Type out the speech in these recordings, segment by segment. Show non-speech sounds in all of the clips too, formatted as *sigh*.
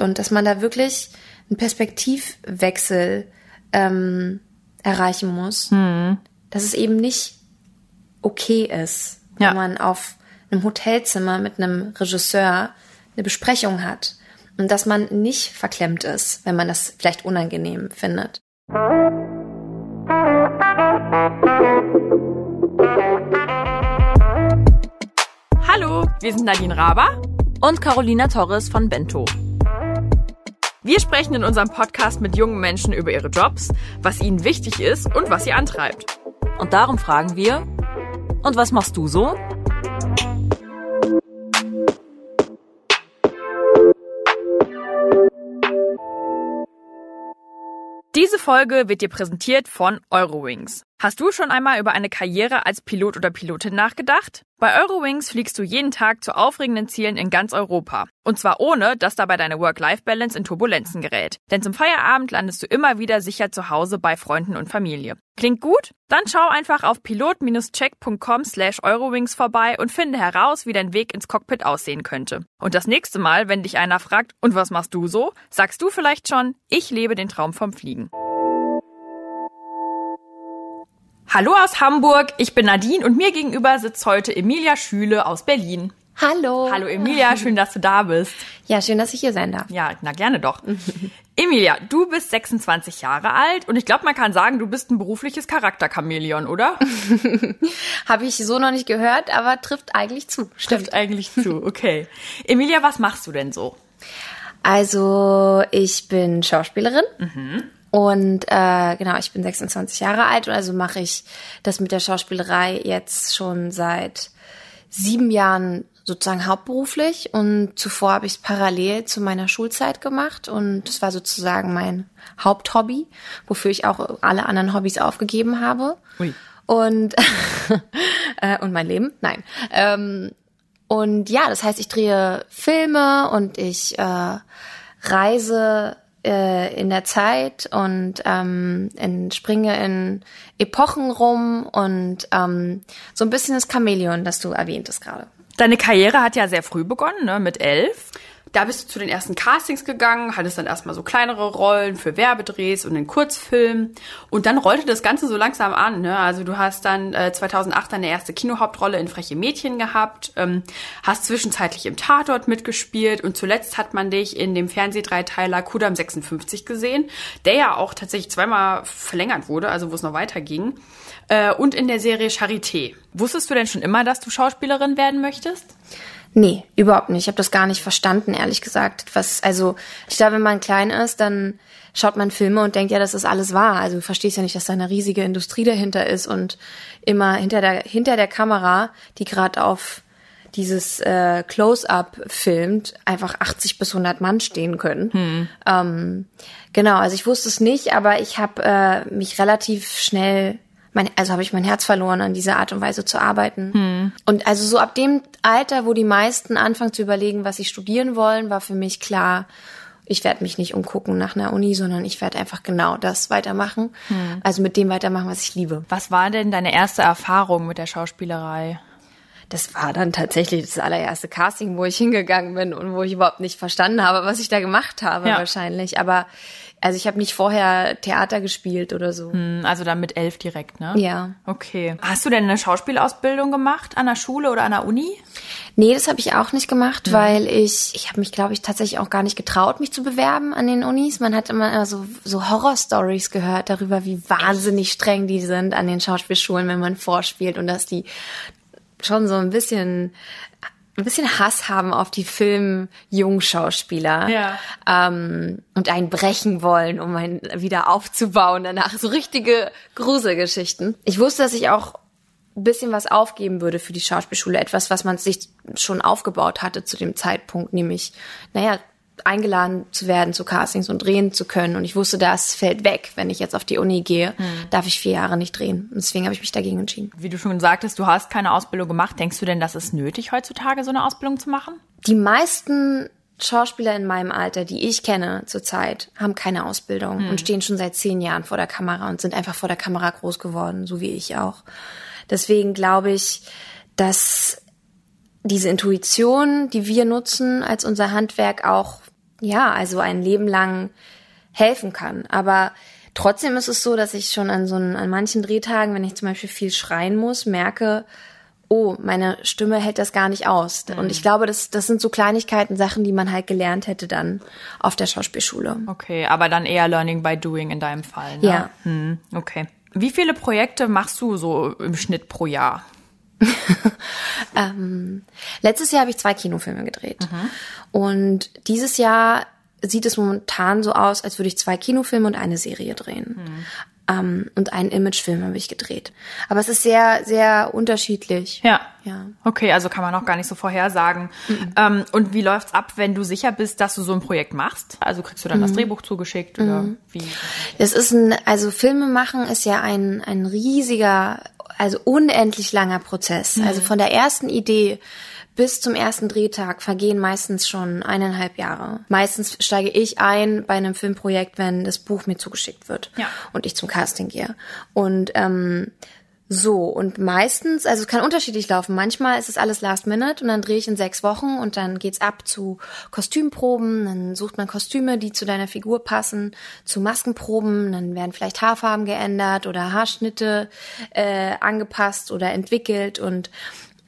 Und dass man da wirklich einen Perspektivwechsel ähm, erreichen muss, Hm. dass es eben nicht okay ist, Ja. wenn man auf einem Hotelzimmer mit einem Regisseur eine Besprechung hat und dass man nicht verklemmt ist, wenn man das vielleicht unangenehm findet. Hallo, wir sind Nadine Raber und Carolina Torres von Bento. Wir sprechen in unserem Podcast mit jungen Menschen über ihre Jobs, was ihnen wichtig ist und was sie antreibt. Und darum fragen wir, und was machst du so? Diese Folge wird dir präsentiert von Eurowings. Hast du schon einmal über eine Karriere als Pilot oder Pilotin nachgedacht? Bei Eurowings fliegst du jeden Tag zu aufregenden Zielen in ganz Europa. Und zwar ohne, dass dabei deine Work-Life-Balance in Turbulenzen gerät. Denn zum Feierabend landest du immer wieder sicher zu Hause bei Freunden und Familie. Klingt gut? Dann schau einfach auf pilot-check.com slash Eurowings vorbei und finde heraus, wie dein Weg ins Cockpit aussehen könnte. Und das nächste Mal, wenn dich einer fragt, und was machst du so, sagst du vielleicht schon, ich lebe den Traum vom Fliegen. Hallo aus Hamburg, ich bin Nadine und mir gegenüber sitzt heute Emilia Schüle aus Berlin. Hallo. Hallo Emilia, schön, dass du da bist. Ja, schön, dass ich hier sein darf. Ja, na gerne doch. *laughs* Emilia, du bist 26 Jahre alt und ich glaube, man kann sagen, du bist ein berufliches Charakterchamäleon, oder? *laughs* Habe ich so noch nicht gehört, aber trifft eigentlich zu. Stimmt eigentlich zu, *laughs* okay. Emilia, was machst du denn so? Also ich bin Schauspielerin und äh, genau, ich bin 26 Jahre alt und also mache ich das mit der Schauspielerei jetzt schon seit sieben Jahren sozusagen hauptberuflich und zuvor habe ich es parallel zu meiner Schulzeit gemacht und das war sozusagen mein Haupthobby, wofür ich auch alle anderen Hobbys aufgegeben habe. Ui. Und, *laughs* äh, und mein Leben? Nein. Ähm, und ja, das heißt, ich drehe Filme und ich äh, reise äh, in der Zeit und ähm, in, springe in Epochen rum und ähm, so ein bisschen das Chamäleon, das du erwähntest gerade. Deine Karriere hat ja sehr früh begonnen, ne, mit elf. Da bist du zu den ersten Castings gegangen, hattest dann erstmal so kleinere Rollen für Werbedrehs und einen Kurzfilm. Und dann rollte das Ganze so langsam an. Ne? Also du hast dann äh, 2008 deine erste Kinohauptrolle in Freche Mädchen gehabt, ähm, hast zwischenzeitlich im Tatort mitgespielt und zuletzt hat man dich in dem Fernsehdreiteiler Kudam 56 gesehen, der ja auch tatsächlich zweimal verlängert wurde, also wo es noch weiterging. Äh, und in der Serie Charité. Wusstest du denn schon immer, dass du Schauspielerin werden möchtest? Nee, überhaupt nicht. Ich habe das gar nicht verstanden, ehrlich gesagt. Was, also, ich glaube, wenn man klein ist, dann schaut man Filme und denkt, ja, das ist alles wahr. Also du verstehst ja nicht, dass da eine riesige Industrie dahinter ist und immer hinter der, hinter der Kamera, die gerade auf dieses äh, Close-up filmt, einfach 80 bis 100 Mann stehen können. Ähm, genau, also ich wusste es nicht, aber ich habe äh, mich relativ schnell mein, also habe ich mein Herz verloren, an diese Art und Weise zu arbeiten. Und also so ab dem Alter, wo die meisten anfangen zu überlegen, was sie studieren wollen, war für mich klar, ich werde mich nicht umgucken nach einer Uni, sondern ich werde einfach genau das weitermachen. Also mit dem weitermachen, was ich liebe. Was war denn deine erste Erfahrung mit der Schauspielerei? Das war dann tatsächlich das allererste Casting, wo ich hingegangen bin und wo ich überhaupt nicht verstanden habe, was ich da gemacht habe Ja. wahrscheinlich. Aber also ich habe nicht vorher Theater gespielt oder so. Hm, Also dann mit elf direkt, ne? Ja. Okay. Hast du denn eine Schauspielausbildung gemacht an der Schule oder an der Uni? Nee, das habe ich auch nicht gemacht, weil ich, ich habe mich, glaube ich, tatsächlich auch gar nicht getraut, mich zu bewerben an den Unis. Man hat immer so, so Horror-Stories gehört darüber, wie wahnsinnig streng die sind an den Schauspielschulen, wenn man vorspielt und dass die schon so ein bisschen ein bisschen Hass haben auf die Film-Jungschauspieler Ja. ähm, und einen brechen wollen, um einen wieder aufzubauen danach. So richtige Gruselgeschichten. Ich wusste, dass ich auch ein bisschen was aufgeben würde für die Schauspielschule. Etwas, was man sich schon aufgebaut hatte zu dem Zeitpunkt, nämlich, naja, eingeladen zu werden zu Castings und drehen zu können. Und ich wusste, das fällt weg. Wenn ich jetzt auf die Uni gehe, darf ich vier Jahre nicht drehen. Und deswegen habe ich mich dagegen entschieden. Wie du schon sagtest, du hast keine Ausbildung gemacht. Denkst du denn, das ist nötig, heutzutage so eine Ausbildung zu machen? Die meisten Schauspieler in meinem Alter, die ich kenne zurzeit, haben keine Ausbildung und stehen schon seit zehn Jahren vor der Kamera und sind einfach vor der Kamera groß geworden, so wie ich auch. Deswegen glaube ich, dass diese Intuition, die wir nutzen als unser Handwerk, auch ja, also ein Leben lang helfen kann. Aber trotzdem ist es so, dass ich schon an so einen, an manchen Drehtagen, wenn ich zum Beispiel viel schreien muss, merke, oh, meine Stimme hält das gar nicht aus. Mhm. Und ich glaube, das, das sind so Kleinigkeiten, Sachen, die man halt gelernt hätte dann auf der Schauspielschule. Okay, aber dann eher Learning by Doing in deinem Fall. Ne? Ja. Hm, okay. Wie viele Projekte machst du so im Schnitt pro Jahr? *laughs* Ähm, letztes Jahr habe ich zwei Kinofilme gedreht. Und dieses Jahr sieht es momentan so aus, als würde ich zwei Kinofilme und eine Serie drehen. Ähm, und einen Imagefilm habe ich gedreht. Aber es ist sehr, sehr unterschiedlich. Ja. Ja. Okay, also kann man auch gar nicht so vorhersagen. Ähm, und wie läuft's ab, wenn du sicher bist, dass du so ein Projekt machst? Also kriegst du dann das Drehbuch zugeschickt oder wie? Es ist ein, also Filme machen ist ja ein, ein riesiger, also unendlich langer Prozess. Also von der ersten Idee bis zum ersten Drehtag vergehen meistens schon eineinhalb Jahre. Meistens steige ich ein bei einem Filmprojekt, wenn das Buch mir zugeschickt wird Ja. und ich zum Casting gehe. Und ähm, so, und meistens, also es kann unterschiedlich laufen. Manchmal ist es alles last minute und dann drehe ich in sechs Wochen und dann geht's ab zu Kostümproben, dann sucht man Kostüme, die zu deiner Figur passen, zu Maskenproben, dann werden vielleicht Haarfarben geändert oder Haarschnitte äh, angepasst oder entwickelt und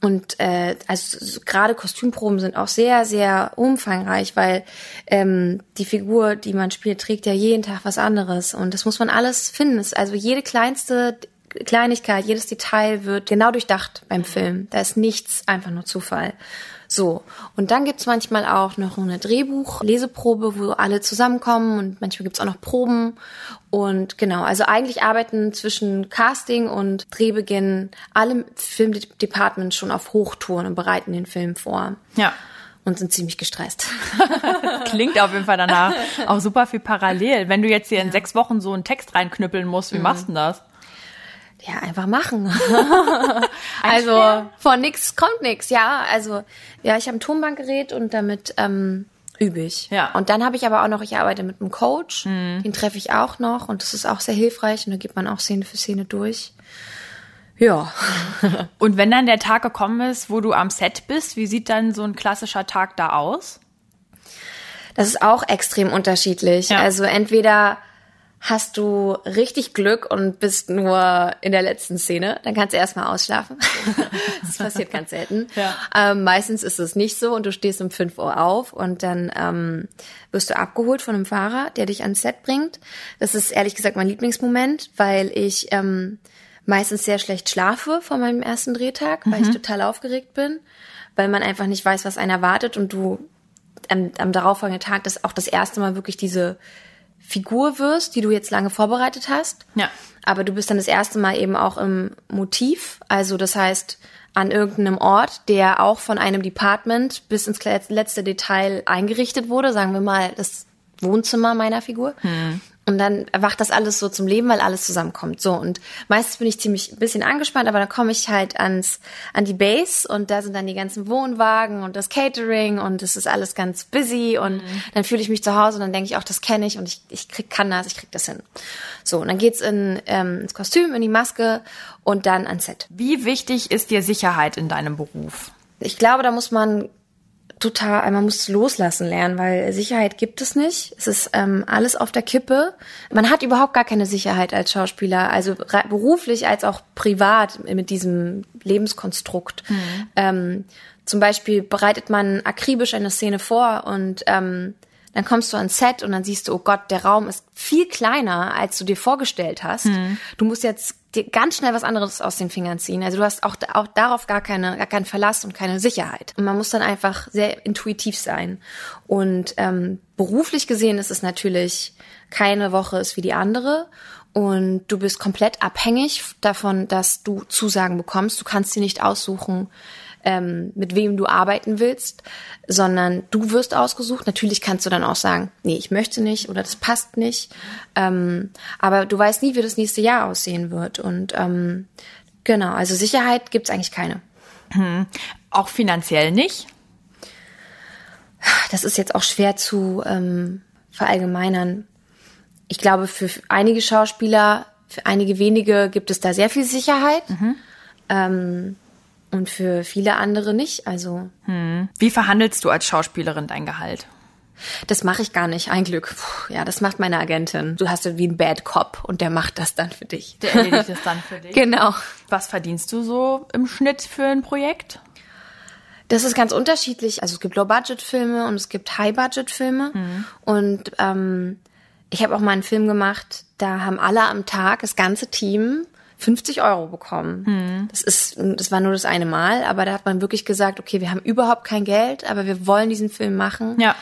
und äh, also so, gerade Kostümproben sind auch sehr, sehr umfangreich, weil ähm, die Figur, die man spielt, trägt ja jeden Tag was anderes. Und das muss man alles finden. Also jede kleinste Kleinigkeit, jedes Detail wird genau durchdacht beim Film. Da ist nichts einfach nur Zufall. So, und dann gibt's manchmal auch noch eine Drehbuch-Leseprobe, wo alle zusammenkommen und manchmal gibt's auch noch Proben. Und genau, also eigentlich arbeiten zwischen Casting und Drehbeginn alle Filmdepartments schon auf Hochtouren und bereiten den Film vor. Ja. Und sind ziemlich gestresst. *laughs* Klingt auf jeden Fall danach auch super viel parallel. Wenn du jetzt hier in sechs Wochen so einen Text reinknüppeln musst, wie machst du denn das? Ja, einfach machen. *laughs* also von nix kommt nix, ja. Also ja, ich habe ein Tonbandgerät und damit ähm, übe ich. Ja. Und dann habe ich aber auch noch, ich arbeite mit einem Coach, den treffe ich auch noch und das ist auch sehr hilfreich und da geht man auch Szene für Szene durch. Ja. *laughs* Und wenn dann der Tag gekommen ist, wo du am Set bist, wie sieht dann so ein klassischer Tag da aus? Das ist auch extrem unterschiedlich. Ja. Also entweder hast du richtig Glück und bist nur in der letzten Szene, dann kannst du erstmal ausschlafen. *laughs* das passiert ganz selten. Ja. Ähm, meistens ist es nicht so und du stehst um 5 Uhr auf und dann ähm, wirst du abgeholt von einem Fahrer, der dich ans Set bringt. Das ist ehrlich gesagt mein Lieblingsmoment, weil ich ähm, meistens sehr schlecht schlafe vor meinem ersten Drehtag, weil ich total aufgeregt bin, weil man einfach nicht weiß, was einen erwartet und du am, am darauffolgenden Tag das auch das erste Mal wirklich diese Figur wirst, die du jetzt lange vorbereitet hast. Ja. Aber du bist dann das erste Mal eben auch im Motiv, also das heißt an irgendeinem Ort, der auch von einem Department bis ins letzte Detail eingerichtet wurde, sagen wir mal das Wohnzimmer meiner Figur. Und dann erwacht das alles so zum Leben, weil alles zusammenkommt. So und meistens bin ich ziemlich ein bisschen angespannt, aber dann komme ich halt ans an die Base und da sind dann die ganzen Wohnwagen und das Catering und es ist alles ganz busy und dann fühle ich mich zu Hause und dann denke ich auch, das kenne ich und ich ich krieg kann das, ich krieg das hin. So und dann geht's in ähm, ins Kostüm, in die Maske und dann ans Set. Wie wichtig ist dir Sicherheit in deinem Beruf? Ich glaube, da muss man total, man muss loslassen lernen, weil Sicherheit gibt es nicht. Es ist ähm, alles auf der Kippe. Man hat überhaupt gar keine Sicherheit als Schauspieler, also beruflich als auch privat mit diesem Lebenskonstrukt. Ähm, zum Beispiel bereitet man akribisch eine Szene vor und ähm, dann kommst du ans Set und dann siehst du, oh Gott, der Raum ist viel kleiner, als du dir vorgestellt hast. Du musst jetzt dir ganz schnell was anderes aus den Fingern ziehen. Also du hast auch, auch darauf gar keine, gar keinen Verlass und keine Sicherheit. Und man muss dann einfach sehr intuitiv sein. Und ähm, beruflich gesehen ist es natürlich, keine Woche ist wie die andere. Und du bist komplett abhängig davon, dass du Zusagen bekommst. Du kannst dir nicht aussuchen, ähm, mit wem du arbeiten willst, sondern du wirst ausgesucht. Natürlich kannst du dann auch sagen, nee, ich möchte nicht oder das passt nicht. Ähm, aber du weißt nie, wie das nächste Jahr aussehen wird. Und ähm, genau, also Sicherheit gibt's eigentlich keine. Auch finanziell nicht? Das ist jetzt auch schwer zu ähm, verallgemeinern. Ich glaube, für einige Schauspieler, für einige wenige gibt es da sehr viel Sicherheit. Ähm, und für viele andere nicht. Also Wie verhandelst du als Schauspielerin dein Gehalt? Das mache ich gar nicht, ein Glück. Puh, ja, das macht meine Agentin. Du hast wie ein Bad Cop und der macht das dann für dich. Der erledigt das dann für *laughs* dich. Genau. Was verdienst du so im Schnitt für ein Projekt? Das ist ganz unterschiedlich. Also es gibt Low-Budget-Filme und es gibt High-Budget-Filme. Mhm. Und ähm, ich habe auch mal einen Film gemacht, da haben alle am Tag, das ganze Team, 50 Euro bekommen. Mhm. Das ist, das war nur das eine Mal, aber da hat man wirklich gesagt, okay, wir haben überhaupt kein Geld, aber wir wollen diesen Film machen. Ja.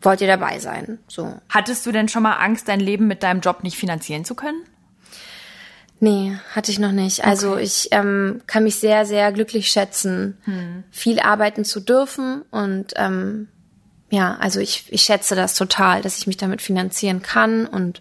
Wollt ihr dabei sein? So. Hattest du denn schon mal Angst, dein Leben mit deinem Job nicht finanzieren zu können? Nee, hatte ich noch nicht. Also ich ähm, kann mich sehr, sehr glücklich schätzen, viel arbeiten zu dürfen. Und ähm, ja, also ich, ich schätze das total, dass ich mich damit finanzieren kann und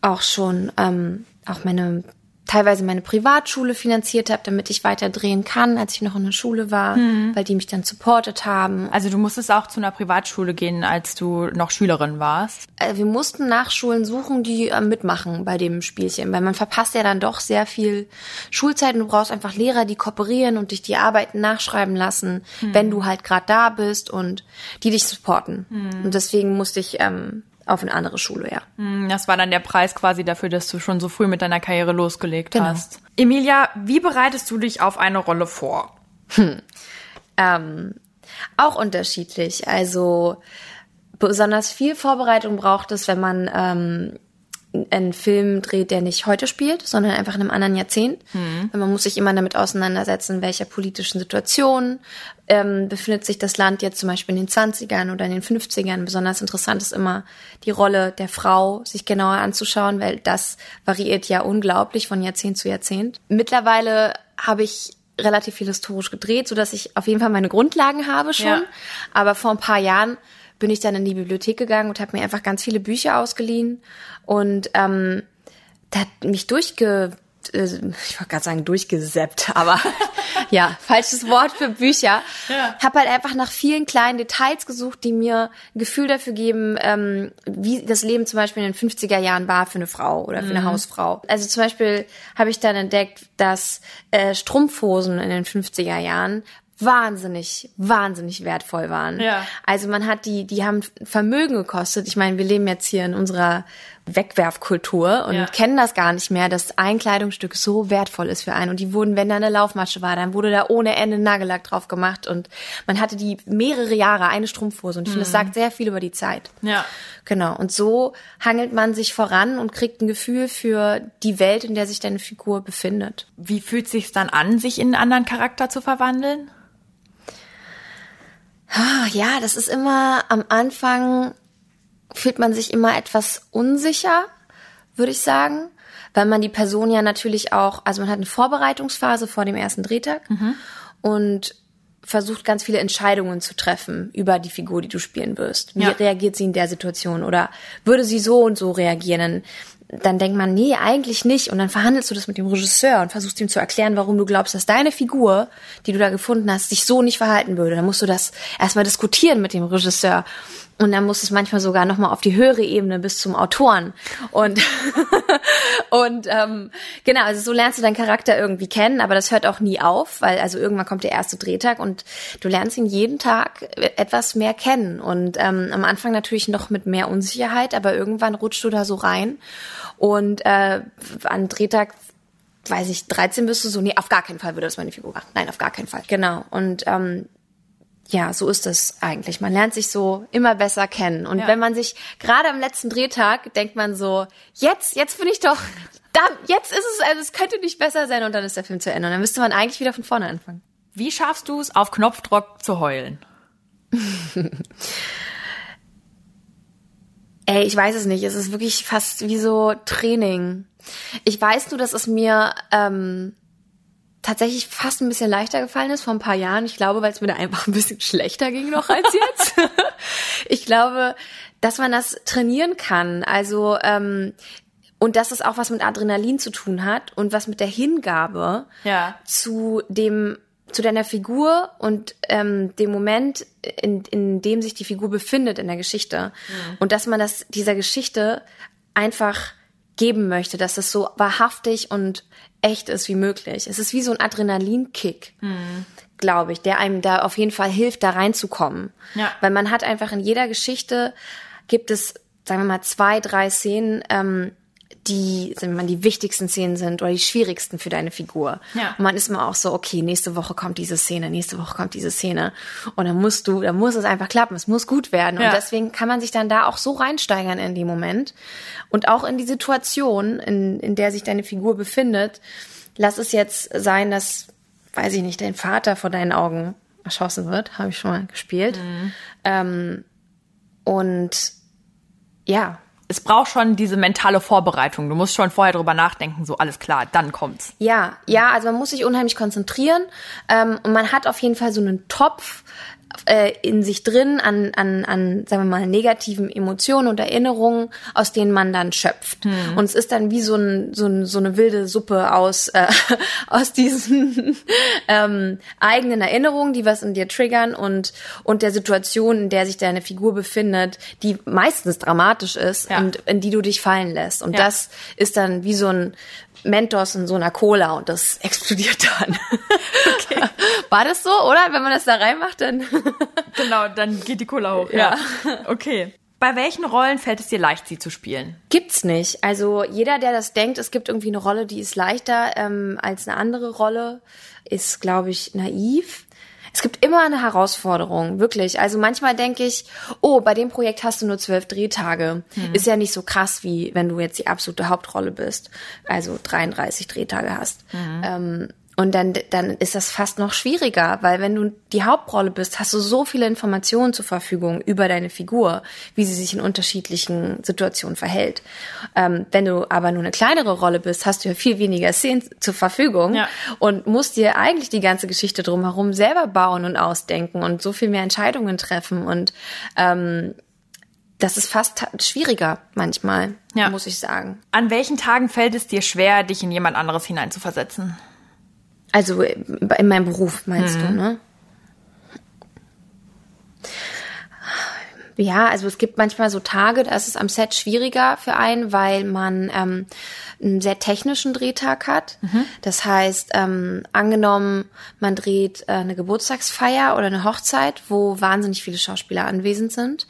auch schon ähm, auch meine teilweise meine Privatschule finanziert habe, damit ich weiter drehen kann, als ich noch in der Schule war, weil die mich dann supportet haben. Also du musstest auch zu einer Privatschule gehen, als du noch Schülerin warst. Äh, wir mussten Nachschulen suchen, die äh, mitmachen bei dem Spielchen, weil man verpasst ja dann doch sehr viel Schulzeit und du brauchst einfach Lehrer, die kooperieren und dich die Arbeiten nachschreiben lassen, wenn du halt gerade da bist und die dich supporten. Und deswegen musste ich ähm, auf eine andere Schule, ja. Hm, Das war dann der Preis quasi dafür, dass du schon so früh mit deiner Karriere losgelegt Genau. hast. Emilia, wie bereitest du dich auf eine Rolle vor? Ähm, auch unterschiedlich. Also besonders viel Vorbereitung braucht es, wenn man ähm, einen Film dreht, der nicht heute spielt, sondern einfach in einem anderen Jahrzehnt. Weil man muss sich immer damit auseinandersetzen, in welcher politischen Situation ähm, befindet sich das Land jetzt zum Beispiel in den 20ern oder in den 50ern. Besonders interessant ist immer die Rolle der Frau, sich genauer anzuschauen, weil das variiert ja unglaublich von Jahrzehnt zu Jahrzehnt. Mittlerweile habe ich relativ viel historisch gedreht, so dass ich auf jeden Fall meine Grundlagen habe schon. Ja. Aber vor ein paar Jahren bin ich dann in die Bibliothek gegangen und habe mir einfach ganz viele Bücher ausgeliehen und ähm, da hat mich durchge äh, ich wollte gerade sagen durchgeseppt, aber *laughs* ja, falsches Wort für Bücher. Ja. Hab halt einfach nach vielen kleinen Details gesucht, die mir ein Gefühl dafür geben, ähm, wie das Leben zum Beispiel in den 50er Jahren war für eine Frau oder für eine Hausfrau. Also zum Beispiel habe ich dann entdeckt, dass äh, Strumpfhosen in den 50er Jahren wahnsinnig, wahnsinnig wertvoll waren. Ja. Also man hat die, die haben Vermögen gekostet. Ich meine, wir leben jetzt hier in unserer Wegwerfkultur und Ja. kennen das gar nicht mehr, dass ein Kleidungsstück so wertvoll ist für einen. Und die wurden, wenn da eine Laufmasche war, dann wurde da ohne Ende Nagellack drauf gemacht und man hatte die mehrere Jahre eine Strumpfhose. Und ich finde, das sagt sehr viel über die Zeit. Ja. Genau. Und so hangelt man sich voran und kriegt ein Gefühl für die Welt, in der sich deine Figur befindet. Wie fühlt sich's dann an, sich in einen anderen Charakter zu verwandeln? Ah, ja, das ist immer am Anfang fühlt man sich immer etwas unsicher, würde ich sagen, weil man die Person ja natürlich auch, also man hat eine Vorbereitungsphase vor dem ersten Drehtag und versucht ganz viele Entscheidungen zu treffen über die Figur, die du spielen wirst. Wie Ja. reagiert sie in der Situation oder würde sie so und so reagieren? Dann, dann denkt man, nee, eigentlich nicht. Und dann verhandelst du das mit dem Regisseur und versuchst ihm zu erklären, warum du glaubst, dass deine Figur, die du da gefunden hast, sich so nicht verhalten würde. Dann musst du das erstmal diskutieren mit dem Regisseur. Und dann muss es manchmal sogar nochmal auf die höhere Ebene bis zum Autoren. Und, *laughs* und ähm, genau, also so lernst du deinen Charakter irgendwie kennen, aber das hört auch nie auf, weil also irgendwann kommt der erste Drehtag und du lernst ihn jeden Tag etwas mehr kennen. Und ähm, am Anfang natürlich noch mit mehr Unsicherheit, aber irgendwann rutscht du da so rein. Und äh, an Drehtag weiß ich, 13 bist du so, nee, auf gar keinen Fall würde das meine Figur machen. Nein, auf gar keinen Fall. Genau. Und ähm, ja, so ist es eigentlich. Man lernt sich so immer besser kennen. Und Ja. wenn man sich gerade am letzten Drehtag denkt man so, jetzt, jetzt bin ich doch, *laughs* da, jetzt ist es, also es könnte nicht besser sein und dann ist der Film zu Ende. Und dann müsste man eigentlich wieder von vorne anfangen. Wie schaffst du es, auf Knopfdruck zu heulen? *laughs* Ey, ich weiß es nicht. Es ist wirklich fast wie so Training. Ich weiß nur, dass es mir ähm, tatsächlich fast ein bisschen leichter gefallen ist vor ein paar Jahren. Ich glaube, weil es mir da einfach ein bisschen schlechter ging noch als jetzt. *laughs* ich glaube, dass man das trainieren kann. Also ähm, und dass es auch was mit Adrenalin zu tun hat und was mit der Hingabe Ja. zu dem zu deiner Figur und ähm, dem Moment, in, in dem sich die Figur befindet in der Geschichte. Und dass man das dieser Geschichte einfach geben möchte, dass es so wahrhaftig und echt ist wie möglich. Es ist wie so ein Adrenalinkick. glaube ich, der einem da auf jeden Fall hilft, da reinzukommen. Ja. Weil man hat einfach in jeder Geschichte gibt es, sagen wir mal, zwei, drei Szenen, ähm, die, sagen wir mal, die wichtigsten Szenen sind oder die schwierigsten für deine Figur. Ja. Und man ist immer auch so, okay, nächste Woche kommt diese Szene, nächste Woche kommt diese Szene. Und dann musst du, dann muss es einfach klappen, es muss gut werden. Ja. Und deswegen kann man sich dann da auch so reinsteigern in dem Moment. Und auch in die Situation, in, in der sich deine Figur befindet. Lass es jetzt sein, dass, weiß ich nicht, dein Vater vor deinen Augen erschossen wird, habe ich schon mal gespielt. Ähm, und ja, Es braucht schon diese mentale Vorbereitung. Du musst schon vorher drüber nachdenken, so alles klar, dann kommt's. Ja, ja, also man muss sich unheimlich konzentrieren ähm, und man hat auf jeden Fall so einen Topf äh, in sich drin an, an, an, sagen wir mal, negativen Emotionen und Erinnerungen, aus denen man dann schöpft. Und es ist dann wie so, ein, so, ein, so eine wilde Suppe aus, äh, *laughs* aus diesen *laughs* ähm, eigenen Erinnerungen, die was in dir triggern und, und der Situation, in der sich deine Figur befindet, die meistens dramatisch ist Ja. und in die du dich fallen lässt. Und Ja. das ist dann wie so ein Mentos in so einer Cola und das explodiert dann. *laughs* Okay. War das so, oder? Wenn man das da reinmacht, dann. *laughs* Genau, dann geht die Cola hoch. Ja. Okay. Bei welchen Rollen fällt es dir leicht, sie zu spielen? Gibt's nicht. Also jeder, der das denkt, es gibt irgendwie eine Rolle, die ist leichter ähm, als eine andere Rolle, ist, glaube ich, naiv. Es gibt immer eine Herausforderung, wirklich. Also manchmal denke ich, oh, bei dem Projekt hast du nur zwölf Drehtage. Ist ja nicht so krass, wie wenn du jetzt die absolute Hauptrolle bist. Also 33 Drehtage hast. Ähm, und dann, dann ist das fast noch schwieriger, weil wenn du die Hauptrolle bist, hast du so viele Informationen zur Verfügung über deine Figur, wie sie sich in unterschiedlichen Situationen verhält. Ähm, wenn du aber nur eine kleinere Rolle bist, hast du ja viel weniger Szenen zur Verfügung Ja. und musst dir eigentlich die ganze Geschichte drumherum selber bauen und ausdenken und so viel mehr Entscheidungen treffen und ähm, das ist fast schwieriger manchmal, Ja. muss ich sagen. An welchen Tagen fällt es dir schwer, dich in jemand anderes hineinzuversetzen? Also in meinem Beruf meinst du, ne? Ja, also es gibt manchmal so Tage, da ist es am Set schwieriger für einen, weil man ähm, einen sehr technischen Drehtag hat. Das heißt, ähm, angenommen, man dreht äh, eine Geburtstagsfeier oder eine Hochzeit, wo wahnsinnig viele Schauspieler anwesend sind,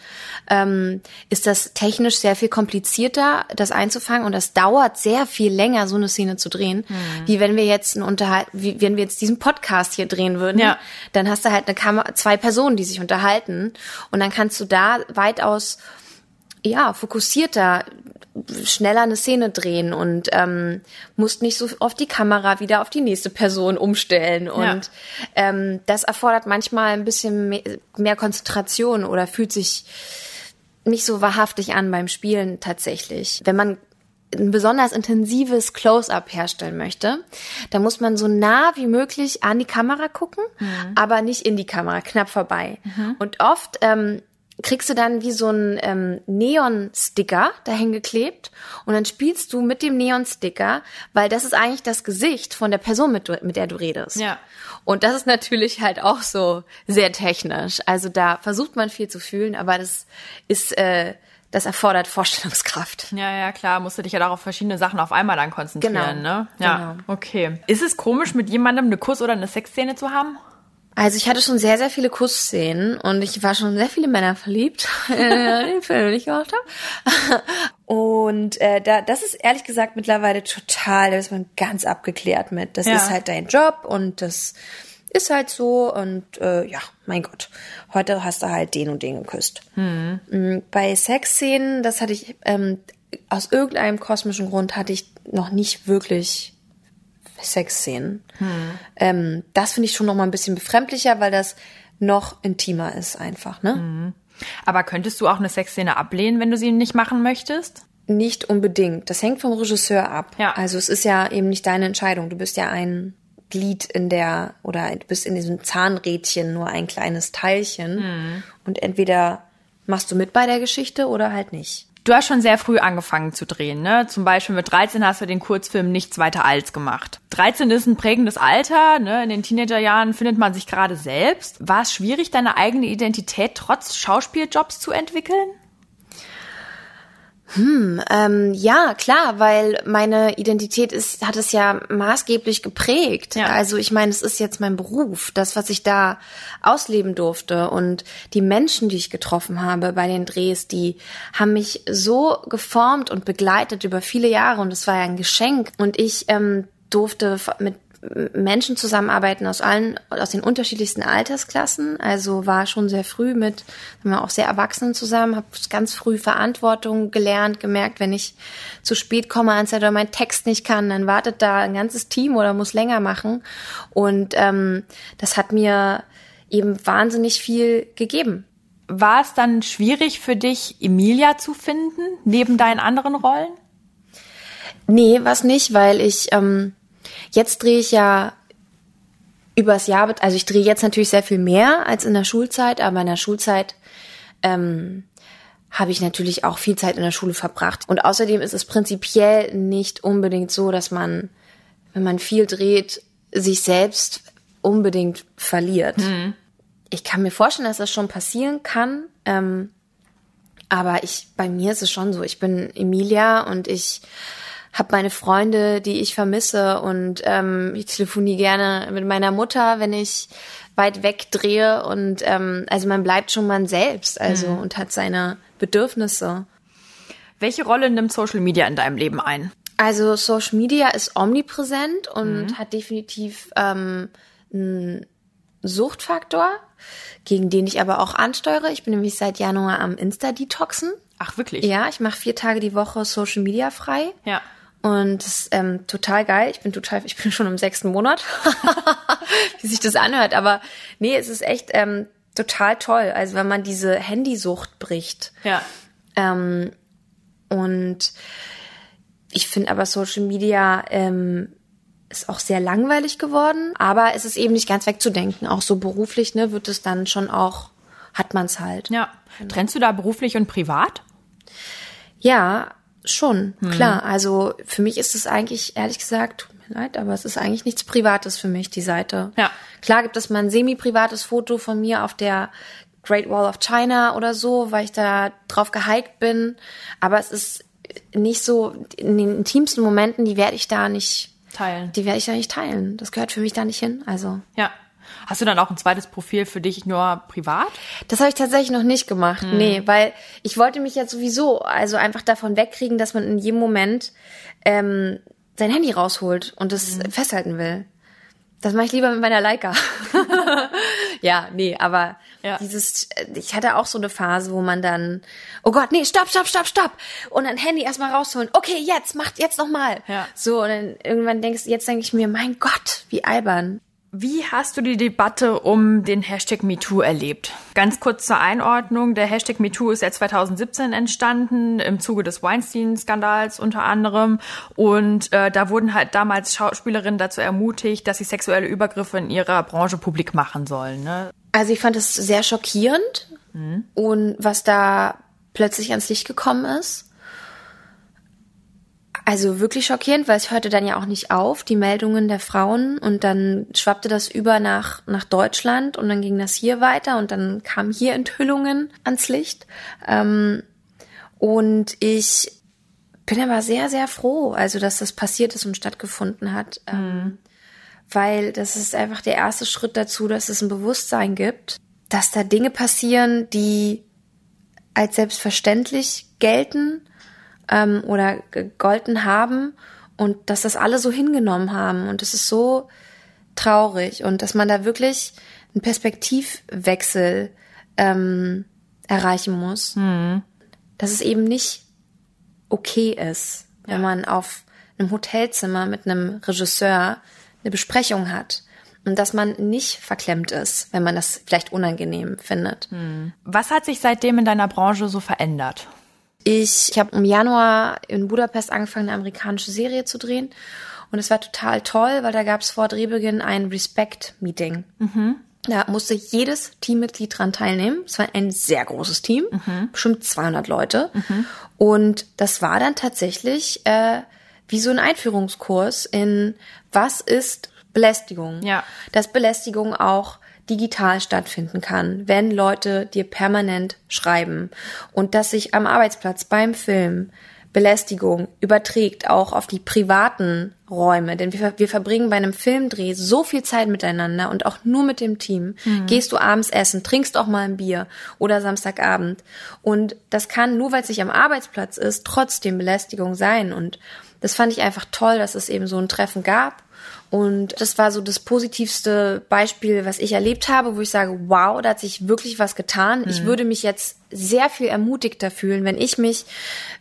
ähm, ist das technisch sehr viel komplizierter, das einzufangen und das dauert sehr viel länger, so eine Szene zu drehen, wie wenn wir jetzt einen Unterhalt, wie wenn wir jetzt diesen Podcast hier drehen würden. Ja. Dann hast du halt eine Kamera, zwei Personen, die sich unterhalten und dann kannst du da weitaus ja fokussierter schneller eine Szene drehen und ähm, musst nicht so oft die Kamera wieder auf die nächste Person umstellen. Und ähm, das erfordert manchmal ein bisschen mehr, mehr Konzentration oder fühlt sich nicht so wahrhaftig an beim Spielen tatsächlich. Wenn man ein besonders intensives Close-up herstellen möchte, dann muss man so nah wie möglich an die Kamera gucken, aber nicht in die Kamera, knapp vorbei. Und oft ähm, kriegst du dann wie so einen ähm, Neon-Sticker dahin geklebt und dann spielst du mit dem Neon-Sticker, weil das ist eigentlich das Gesicht von der Person, mit, du- mit der du redest. Ja. Und das ist natürlich halt auch so sehr technisch. Also da versucht man viel zu fühlen, aber das ist, äh, das erfordert Vorstellungskraft. Ja, ja, klar, musst du dich ja auch auf verschiedene Sachen auf einmal dann konzentrieren, Genau, ne? Ja, genau. okay. Ist es komisch, mit jemandem eine Kuss- oder eine Sexszene zu haben? Also ich hatte schon sehr, sehr viele Kussszenen und ich war schon sehr viele Männer verliebt, *laughs* äh, den Film, den ich gemacht habe. Und äh, da, das ist ehrlich gesagt mittlerweile total, da ist man ganz abgeklärt mit. Das Ja. ist halt dein Job und das ist halt so und äh, ja, mein Gott, heute hast du halt den und den geküsst. Mm, Bei Sexszenen, das hatte ich ähm, aus irgendeinem kosmischen Grund hatte ich noch nicht wirklich Sexszenen. Ähm, das finde ich schon noch mal ein bisschen befremdlicher, weil das noch intimer ist einfach, ne? Aber könntest du auch eine Sexszene ablehnen, wenn du sie nicht machen möchtest? Nicht unbedingt. Das hängt vom Regisseur ab. Ja. Also es ist ja eben nicht deine Entscheidung. Du bist ja ein Glied in der oder du bist in diesem Zahnrädchen nur ein kleines Teilchen und entweder machst du mit bei der Geschichte oder halt nicht. Du hast schon sehr früh angefangen zu drehen, ne? Zum Beispiel mit 13 hast du den Kurzfilm Nichts weiter als gemacht. 13 ist ein prägendes Alter, ne? In den Teenagerjahren findet man sich gerade selbst. War es schwierig, deine eigene Identität trotz Schauspieljobs zu entwickeln? Hm, ähm, ja, klar, weil meine Identität ist, hat es ja maßgeblich geprägt. Ja. Also ich meine, es ist jetzt mein Beruf, das, was ich da ausleben durfte und die Menschen, die ich getroffen habe bei den Drehs, die haben mich so geformt und begleitet über viele Jahre und es war ja ein Geschenk und ich ähm, durfte mit Menschen zusammenarbeiten aus allen, aus den unterschiedlichsten Altersklassen. Also war schon sehr früh mit, wir auch sehr Erwachsenen zusammen, habe ganz früh Verantwortung gelernt, gemerkt, wenn ich zu spät komme ans oder meinen Text nicht kann, dann wartet da ein ganzes Team oder muss länger machen. Und ähm, das hat mir eben wahnsinnig viel gegeben. War es dann schwierig für dich, Emilia zu finden, neben deinen anderen Rollen? Nee, was nicht, weil ich ähm, jetzt drehe ich ja übers Jahr, also ich drehe jetzt natürlich sehr viel mehr als in der Schulzeit, aber in der Schulzeit ähm, habe ich natürlich auch viel Zeit in der Schule verbracht. Und außerdem ist es prinzipiell nicht unbedingt so, dass man, wenn man viel dreht, sich selbst unbedingt verliert. Ich kann mir vorstellen, dass das schon passieren kann. Ähm, aber ich, bei mir ist es schon so. Ich bin Emilia und ich habe meine Freunde, die ich vermisse und ähm, ich telefoniere gerne mit meiner Mutter, wenn ich weit weg drehe und ähm, also man bleibt schon man selbst, also und hat seine Bedürfnisse. Welche Rolle nimmt Social Media in deinem Leben ein? Also Social Media ist omnipräsent und hat definitiv ähm, einen Suchtfaktor, gegen den ich aber auch ansteuere. Ich bin nämlich seit Januar am Insta-Detoxen. Ach, wirklich? Ja, ich mache vier Tage die Woche Social Media frei. Ja. Und das ist ähm, total geil. Ich bin total, ich bin schon im sechsten Monat, *laughs* wie sich das anhört. Aber nee, es ist echt ähm, total toll. Also wenn man diese Handysucht bricht. Ja. Ähm, und ich finde aber Social Media ähm, ist auch sehr langweilig geworden. Aber es ist eben nicht ganz wegzudenken. Auch so beruflich ne, wird es dann schon auch, hat man es halt. Ja. Trennst du da beruflich und privat? Ja, schon, klar. Also für mich ist es eigentlich, ehrlich gesagt, tut mir leid, aber es ist eigentlich nichts Privates für mich, die Seite. Ja. Klar gibt es mal ein semi-privates Foto von mir auf der Great Wall of China oder so, weil ich da drauf gehiked bin. Aber es ist nicht so, in den intimsten Momenten, die werde ich da nicht, Teilen. die werde ich da nicht teilen. Das gehört für mich da nicht hin. Also. Ja. Hast du dann auch ein zweites Profil für dich nur privat? Das habe ich tatsächlich noch nicht gemacht. Hm. Nee, weil ich wollte mich jetzt sowieso also einfach davon wegkriegen, dass man in jedem Moment ähm, sein Handy rausholt und es Hm. festhalten will. Das mache ich lieber mit meiner Leica. *laughs* ja, nee, aber Ja. dieses, ich hatte auch so eine Phase, wo man dann, oh Gott, nee, stopp, stopp, stopp, stopp. Und dann Handy erstmal rausholen. Okay, jetzt, macht jetzt nochmal. Ja. So, und dann irgendwann denkst, jetzt denke ich mir, mein Gott, wie albern. Wie hast du die Debatte um den Hashtag MeToo erlebt? Ganz kurz zur Einordnung. Der Hashtag MeToo ist ja 2017 entstanden, im Zuge des Weinstein-Skandals unter anderem. Und äh, da wurden halt damals Schauspielerinnen dazu ermutigt, dass sie sexuelle Übergriffe in ihrer Branche publik machen sollen. Ne? Also ich fand es sehr schockierend und was da plötzlich ans Licht gekommen ist. Also wirklich schockierend, weil es hörte dann ja auch nicht auf, die Meldungen der Frauen und dann schwappte das über nach, nach Deutschland und dann ging das hier weiter und dann kamen hier Enthüllungen ans Licht. Ähm, und ich bin aber sehr, sehr froh, also dass das passiert ist und stattgefunden hat. Ähm, weil das ist einfach der erste Schritt dazu, dass es ein Bewusstsein gibt, dass da Dinge passieren, die als selbstverständlich gelten ähm, oder gegolten haben und dass das alle so hingenommen haben. Und das ist so traurig und dass man da wirklich einen Perspektivwechsel ähm, erreichen muss. Dass es eben nicht okay ist, wenn man auf einem Hotelzimmer mit einem Regisseur eine Besprechung hat und dass man nicht verklemmt ist, wenn man das vielleicht unangenehm findet. Was hat sich seitdem in deiner Branche so verändert? Ich, ich habe im Januar in Budapest angefangen, eine amerikanische Serie zu drehen. Und es war total toll, weil da gab es vor Drehbeginn ein Respect-Meeting. Da musste jedes Teammitglied dran teilnehmen. Es war ein sehr großes Team, bestimmt 200 Leute. Und das war dann tatsächlich äh, wie so ein Einführungskurs in was ist Belästigung. Ja. Dass Belästigung auch digital stattfinden kann, wenn Leute dir permanent schreiben. Und dass sich am Arbeitsplatz beim Film Belästigung überträgt auch auf die privaten Räume, denn wir, wir verbringen bei einem Filmdreh so viel Zeit miteinander und auch nur mit dem Team. Mhm. Gehst du abends essen, trinkst auch mal ein Bier oder Samstagabend. Und das kann nur weil es nicht am Arbeitsplatz ist, trotzdem Belästigung sein. Und das fand ich einfach toll, dass es eben so ein Treffen gab und das war so das positivste Beispiel, was ich erlebt habe, wo ich sage, wow, da hat sich wirklich was getan. Mhm. Ich würde mich jetzt sehr viel ermutigter fühlen, wenn ich mich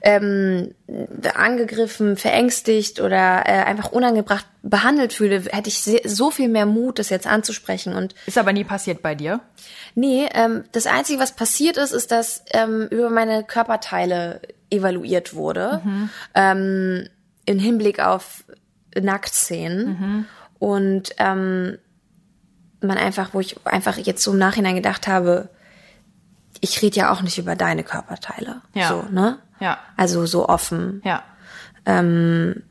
ähm, angegriffen, verängstigt oder äh, einfach unangebracht behandelt fühle, hätte ich so viel mehr Mut, das jetzt anzusprechen. Und ist aber nie passiert bei dir? Nee, ähm, das Einzige, was passiert ist, ist, dass ähm, über meine Körperteile evaluiert wurde. Mhm. Ähm, in Hinblick auf Nacktszenen. Mhm. Und ähm, man einfach, wo ich einfach jetzt so im Nachhinein gedacht habe, ich rede ja auch nicht über deine Körperteile. Ja. So, ne? Ja. Also so offen. Ja. Ähm,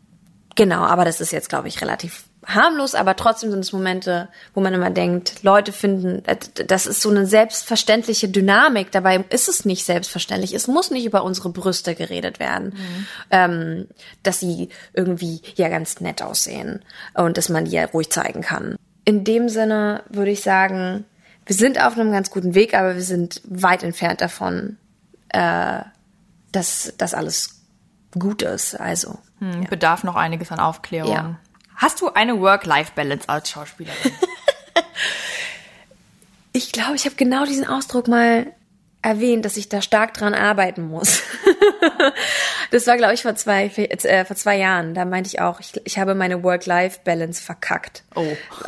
genau, aber das ist jetzt, glaube ich, relativ harmlos, aber trotzdem sind es Momente, wo man immer denkt, Leute finden, äh, das ist so eine selbstverständliche Dynamik. Dabei ist es nicht selbstverständlich. Es muss nicht über unsere Brüste geredet werden, mhm. ähm, dass sie irgendwie ja ganz nett aussehen und dass man die ja ruhig zeigen kann. In dem Sinne würde ich sagen, wir sind auf einem ganz guten Weg, aber wir sind weit entfernt davon, äh, dass das alles gut ist. Also hm, ja. bedarf noch einiges an Aufklärung. Ja. Hast du eine Work-Life-Balance als Schauspielerin? *laughs* ich glaube, ich habe genau diesen Ausdruck mal erwähnt, dass ich da stark dran arbeiten muss. *laughs* das war, glaube ich, vor zwei, äh, vor zwei Jahren. Da meinte ich auch, ich, ich habe meine Work-Life-Balance verkackt. Oh.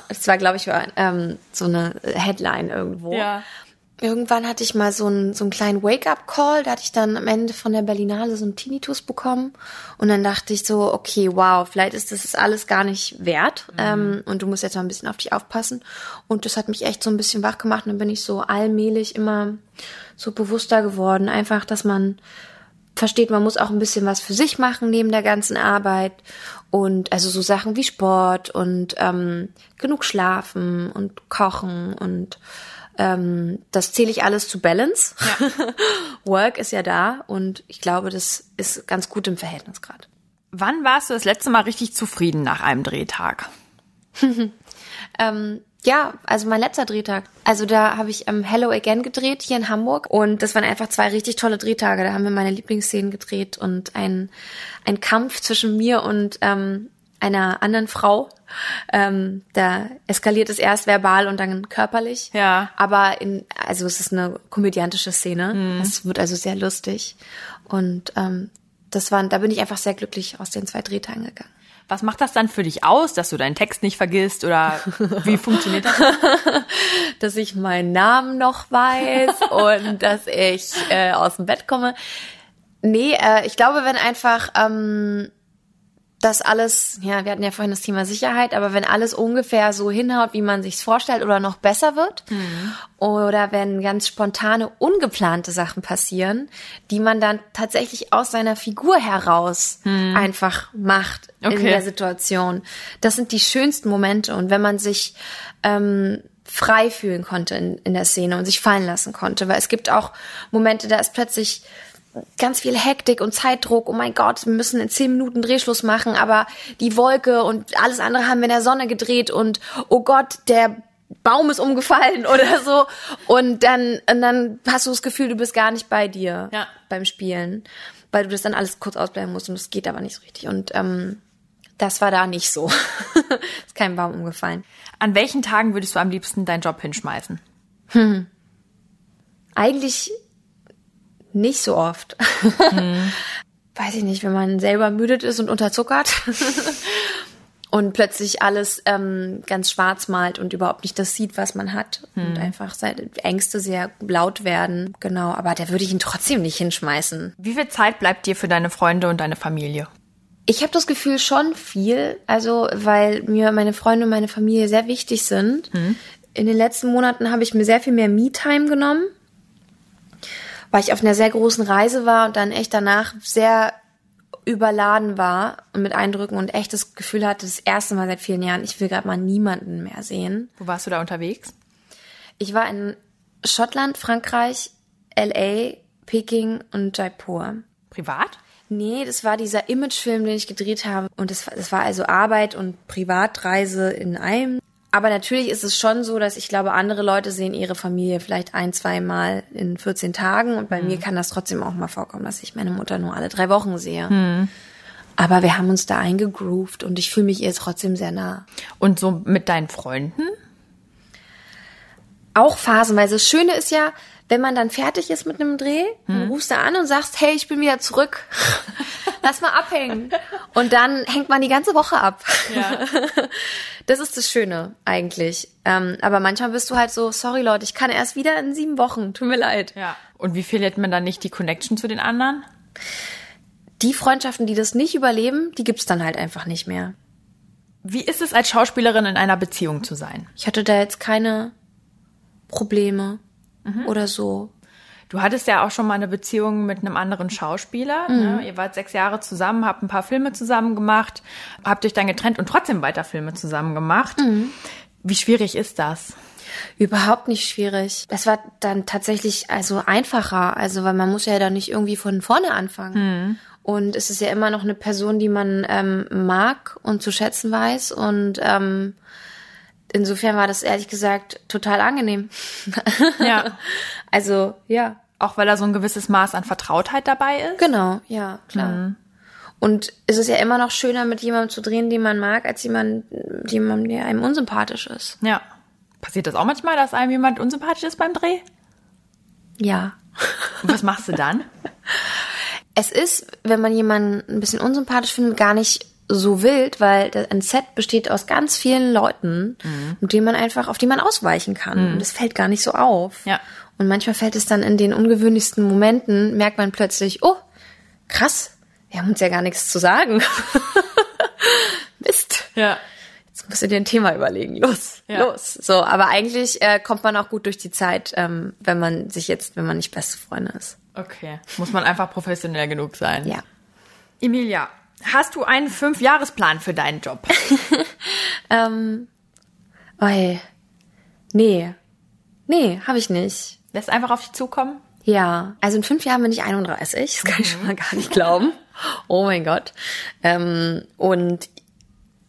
Das war, glaube ich, ähm, so eine Headline irgendwo. Ja irgendwann hatte ich mal so einen, so einen kleinen Wake-up-Call. Da hatte ich dann am Ende von der Berlinale so einen Tinnitus bekommen. Und dann dachte ich so, okay, wow, vielleicht ist das alles gar nicht wert. Mhm. Ähm, und du musst jetzt mal ein bisschen auf dich aufpassen. Und das hat mich echt so ein bisschen wach gemacht. Und dann bin ich so allmählich immer so bewusster geworden. Einfach, dass man versteht, man muss auch ein bisschen was für sich machen neben der ganzen Arbeit. Und also so Sachen wie Sport und ähm, genug schlafen und kochen und ähm, das zähle ich alles zu Balance. Ja. *laughs* Work ist ja da und ich glaube, das ist ganz gut im Verhältnis gerade. Wann warst du das letzte Mal richtig zufrieden nach einem Drehtag? *laughs* ähm, ja, also mein letzter Drehtag. Also da habe ich ähm, Hello Again gedreht hier in Hamburg und das waren einfach zwei richtig tolle Drehtage. Da haben wir meine Lieblingsszenen gedreht und ein, ein Kampf zwischen mir und ähm, einer anderen Frau. Ähm, da eskaliert es erst verbal und dann körperlich. Ja. Aber in, also es ist eine komödiantische Szene. Mhm. Es wird also sehr lustig. Und ähm, das waren, da bin ich einfach sehr glücklich aus den zwei Drehtagen gegangen. Was macht das dann für dich aus, dass du deinen Text nicht vergisst oder *laughs* wie funktioniert das? *laughs* dass ich meinen Namen noch weiß *laughs* und dass ich äh, aus dem Bett komme. Nee, äh, ich glaube, wenn einfach ähm, das alles, ja, wir hatten ja vorhin das Thema Sicherheit, aber wenn alles ungefähr so hinhaut, wie man sich's vorstellt oder noch besser wird, mhm. oder wenn ganz spontane, ungeplante Sachen passieren, die man dann tatsächlich aus seiner Figur heraus mhm. einfach macht okay. in der Situation, das sind die schönsten Momente. Und wenn man sich ähm, frei fühlen konnte in, in der Szene und sich fallen lassen konnte, weil es gibt auch Momente, da ist plötzlich ganz viel Hektik und Zeitdruck. Oh mein Gott, wir müssen in zehn Minuten Drehschluss machen, aber die Wolke und alles andere haben wir in der Sonne gedreht und oh Gott, der Baum ist umgefallen *laughs* oder so. Und dann, und dann hast du das Gefühl, du bist gar nicht bei dir ja. beim Spielen, weil du das dann alles kurz ausbleiben musst und es geht aber nicht so richtig. Und ähm, das war da nicht so. *laughs* ist kein Baum umgefallen. An welchen Tagen würdest du am liebsten deinen Job hinschmeißen? Hm. Eigentlich nicht so oft. Mhm. *laughs* Weiß ich nicht, wenn man selber müdet ist und unterzuckert *laughs* und plötzlich alles ähm, ganz schwarz malt und überhaupt nicht das sieht, was man hat mhm. und einfach seine Ängste sehr laut werden. Genau, aber da würde ich ihn trotzdem nicht hinschmeißen. Wie viel Zeit bleibt dir für deine Freunde und deine Familie? Ich habe das Gefühl schon viel, also weil mir meine Freunde und meine Familie sehr wichtig sind. Mhm. In den letzten Monaten habe ich mir sehr viel mehr Me-Time genommen weil ich auf einer sehr großen Reise war und dann echt danach sehr überladen war und mit Eindrücken und echt das Gefühl hatte, das erste Mal seit vielen Jahren, ich will gerade mal niemanden mehr sehen. Wo warst du da unterwegs? Ich war in Schottland, Frankreich, LA, Peking und Jaipur. Privat? Nee, das war dieser Imagefilm, den ich gedreht habe. Und das, das war also Arbeit und Privatreise in einem. Aber natürlich ist es schon so, dass ich glaube, andere Leute sehen ihre Familie vielleicht ein, zwei Mal in 14 Tagen. Und bei mir kann das trotzdem auch mal vorkommen, dass ich meine Mutter nur alle drei Wochen sehe. Aber wir haben uns da eingegroovt und ich fühle mich ihr trotzdem sehr nah. Und so mit deinen Freunden? Auch phasenweise. Das Schöne ist ja, wenn man dann fertig ist mit einem Dreh, dann rufst du an und sagst, hey, ich bin wieder zurück. *laughs* Lass mal abhängen. Und dann hängt man die ganze Woche ab. Ja. *laughs* Das ist das Schöne eigentlich. Ähm, aber manchmal bist du halt so, sorry Leute, ich kann erst wieder in sieben Wochen. Tut mir leid. Ja. Und wie verliert man dann nicht die Connection zu den anderen? Die Freundschaften, die das nicht überleben, die gibt's dann halt einfach nicht mehr. Wie ist es als Schauspielerin in einer Beziehung zu sein? Ich hatte da jetzt keine Probleme oder so. Du hattest ja auch schon mal eine Beziehung mit einem anderen Schauspieler. Ne? Ihr wart sechs Jahre zusammen, habt ein paar Filme zusammen gemacht, habt euch dann getrennt und trotzdem weiter Filme zusammen gemacht. Wie schwierig ist das? Überhaupt nicht schwierig. Es war dann tatsächlich also einfacher, also weil man muss ja dann nicht irgendwie von vorne anfangen. Und es ist ja immer noch eine Person, die man ähm, mag und zu schätzen weiß. Und ähm, insofern war das ehrlich gesagt total angenehm. *laughs* Ja. Also ja, Auch weil da so ein gewisses Maß an Vertrautheit dabei ist? genau, ja klar. Und es ist ja immer noch schöner, mit jemandem zu drehen, den man mag, als jemand, jemandem, der einem unsympathisch ist. Ja. Passiert das auch manchmal, dass einem jemand unsympathisch ist beim Dreh? Ja. Und was machst du dann? *laughs* Es ist, wenn man jemanden ein bisschen unsympathisch findet, gar nicht so wild, weil ein Set besteht aus ganz vielen Leuten, mit denen man einfach, auf die man ausweichen kann. Und das fällt gar nicht so auf. Ja. Und manchmal fällt es dann in den ungewöhnlichsten Momenten, merkt man plötzlich, oh, krass, wir haben uns ja gar nichts zu sagen. *laughs* Mist. Ja. Jetzt musst du dir ein Thema überlegen. Los, Ja. los. So, aber eigentlich äh, kommt man auch gut durch die Zeit, ähm, wenn man sich jetzt, wenn man nicht beste Freunde ist. Okay. Muss man einfach professionell genug sein. Ja. Emilia, hast du einen Fünfjahresplan für deinen Job? *laughs* Ähm, oi. Nee. Nee, habe ich nicht. Lässt einfach auf dich zukommen? Ja, also in fünf Jahren bin ich 31, das kann ich schon mal gar nicht glauben. Oh mein Gott. Ähm, und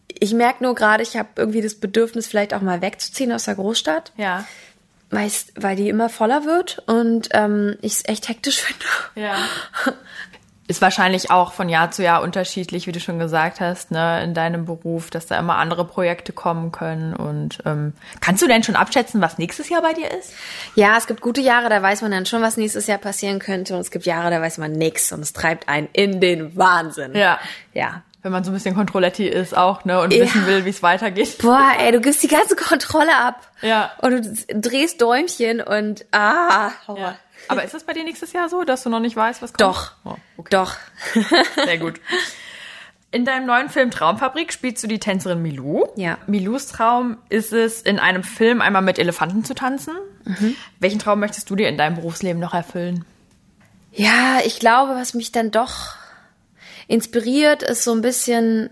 ich merke nur gerade, ich habe irgendwie das Bedürfnis, vielleicht auch mal wegzuziehen aus der Großstadt, Ja. weil die immer voller wird und ähm, ich es echt hektisch *laughs* finde. Ja. Ist wahrscheinlich auch von Jahr zu Jahr unterschiedlich, wie du schon gesagt hast, ne, in deinem Beruf, dass da immer andere Projekte kommen können. Und ähm, kannst du denn schon abschätzen, was nächstes Jahr bei dir ist? Ja, es gibt gute Jahre, da weiß man dann schon, was nächstes Jahr passieren könnte und es gibt Jahre, da weiß man nix und es treibt einen in den Wahnsinn. Ja. Ja, Wenn man so ein bisschen Kontrolletti ist auch, ne, und Ja. wissen will, wie es weitergeht. Boah, ey, du gibst die ganze Kontrolle ab. Ja. Und du drehst Däumchen und ah, Horror. Ja. Aber ist das bei dir nächstes Jahr so, dass du noch nicht weißt, was kommt? Doch. Oh, okay. Doch. *laughs* Sehr gut. In deinem neuen Film Traumfabrik spielst du die Tänzerin Milou. Ja. Milous Traum ist es, in einem Film einmal mit Elefanten zu tanzen. Mhm. Welchen Traum möchtest du dir in deinem Berufsleben noch erfüllen? Ja, ich glaube, was mich dann doch inspiriert, ist so ein bisschen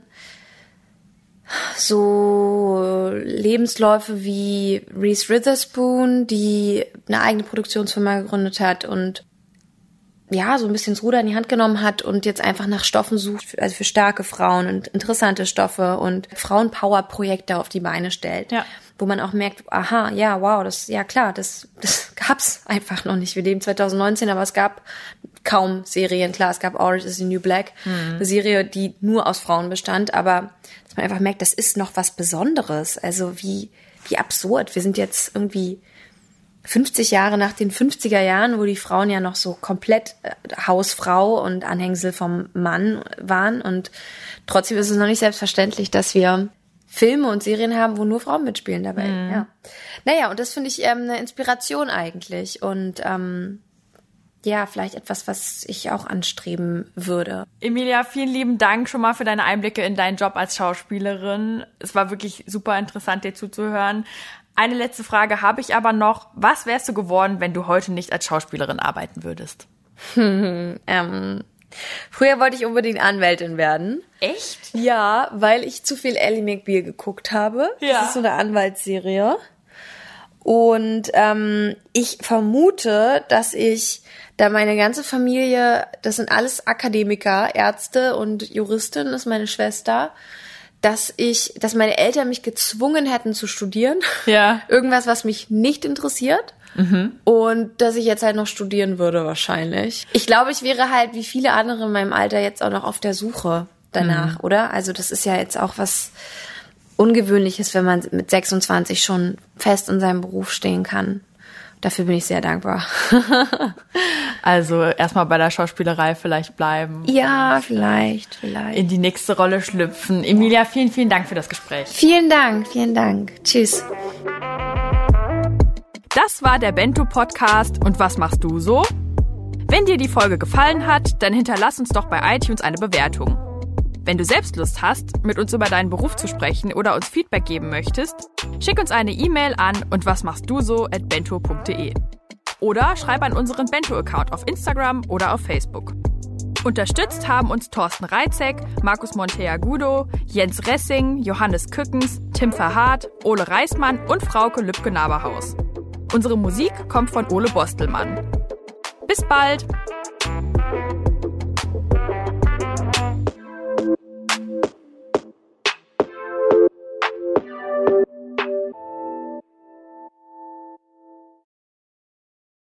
so Lebensläufe wie Reese Witherspoon, die eine eigene Produktionsfirma gegründet hat und ja, so ein bisschen das Ruder in die Hand genommen hat und jetzt einfach nach Stoffen sucht, also für starke Frauen und interessante Stoffe und Frauenpower-Projekte auf die Beine stellt. Ja. Wo man auch merkt, aha, ja, wow, das, ja klar, das, das *laughs* gab's einfach noch nicht. Wir leben 2019, aber es gab kaum Serien. Klar, es gab Orange is the New Black, eine Serie, die nur aus Frauen bestand, aber dass man einfach merkt, das ist noch was Besonderes. Also wie, wie absurd. Wir sind jetzt irgendwie 50 Jahre nach den 50er Jahren, wo die Frauen ja noch so komplett äh, Hausfrau und Anhängsel vom Mann waren. Und trotzdem ist es noch nicht selbstverständlich, dass wir Filme und Serien haben, wo nur Frauen mitspielen dabei. Ja. Naja, und das finde ich ähm, eine Inspiration eigentlich. Und ähm, ja, vielleicht etwas, was ich auch anstreben würde. Emilia, vielen lieben Dank schon mal für deine Einblicke in deinen Job als Schauspielerin. Es war wirklich super interessant, dir zuzuhören. Eine letzte Frage habe ich aber noch. Was wärst du geworden, wenn du heute nicht als Schauspielerin arbeiten würdest? *laughs* Ähm, früher wollte ich unbedingt Anwältin werden. Echt? Ja, weil ich zu viel Ellie McBeal geguckt habe. Ja. Das ist so eine Anwaltsserie. Und ähm, ich vermute, dass ich, da meine ganze Familie, das sind alles Akademiker, Ärzte und Juristin ist meine Schwester, dass ich, dass meine Eltern mich gezwungen hätten zu studieren. Ja. *laughs* Irgendwas, was mich nicht interessiert. Und dass ich jetzt halt noch studieren würde wahrscheinlich. Ich glaube, ich wäre halt wie viele andere in meinem Alter jetzt auch noch auf der Suche danach, oder? Also das ist ja jetzt auch was Ungewöhnliches, wenn man mit 26 schon fest in seinem Beruf stehen kann. Dafür bin ich sehr dankbar. *laughs* Also erstmal bei der Schauspielerei vielleicht bleiben. ja, vielleicht, vielleicht. In die nächste Rolle schlüpfen. Emilia, vielen, vielen Dank für das Gespräch. Vielen Dank, vielen Dank. Tschüss. Das war der Bento Podcast und was machst du so? Wenn dir die Folge gefallen hat, dann hinterlass uns doch bei iTunes eine Bewertung. Wenn du selbst Lust hast, mit uns über deinen Beruf zu sprechen oder uns Feedback geben möchtest, schick uns eine E-Mail an und was machst du so at bento.de. Oder schreib an unseren Bento-Account auf Instagram oder auf Facebook. Unterstützt haben uns Thorsten Reitzek, Markus Monteagudo, Jens Ressing, Johannes Kückens, Tim Verhardt, Ole Reismann und Frauke Lübke-Naberhaus. Unsere Musik kommt von Ole Bostelmann. Bis bald!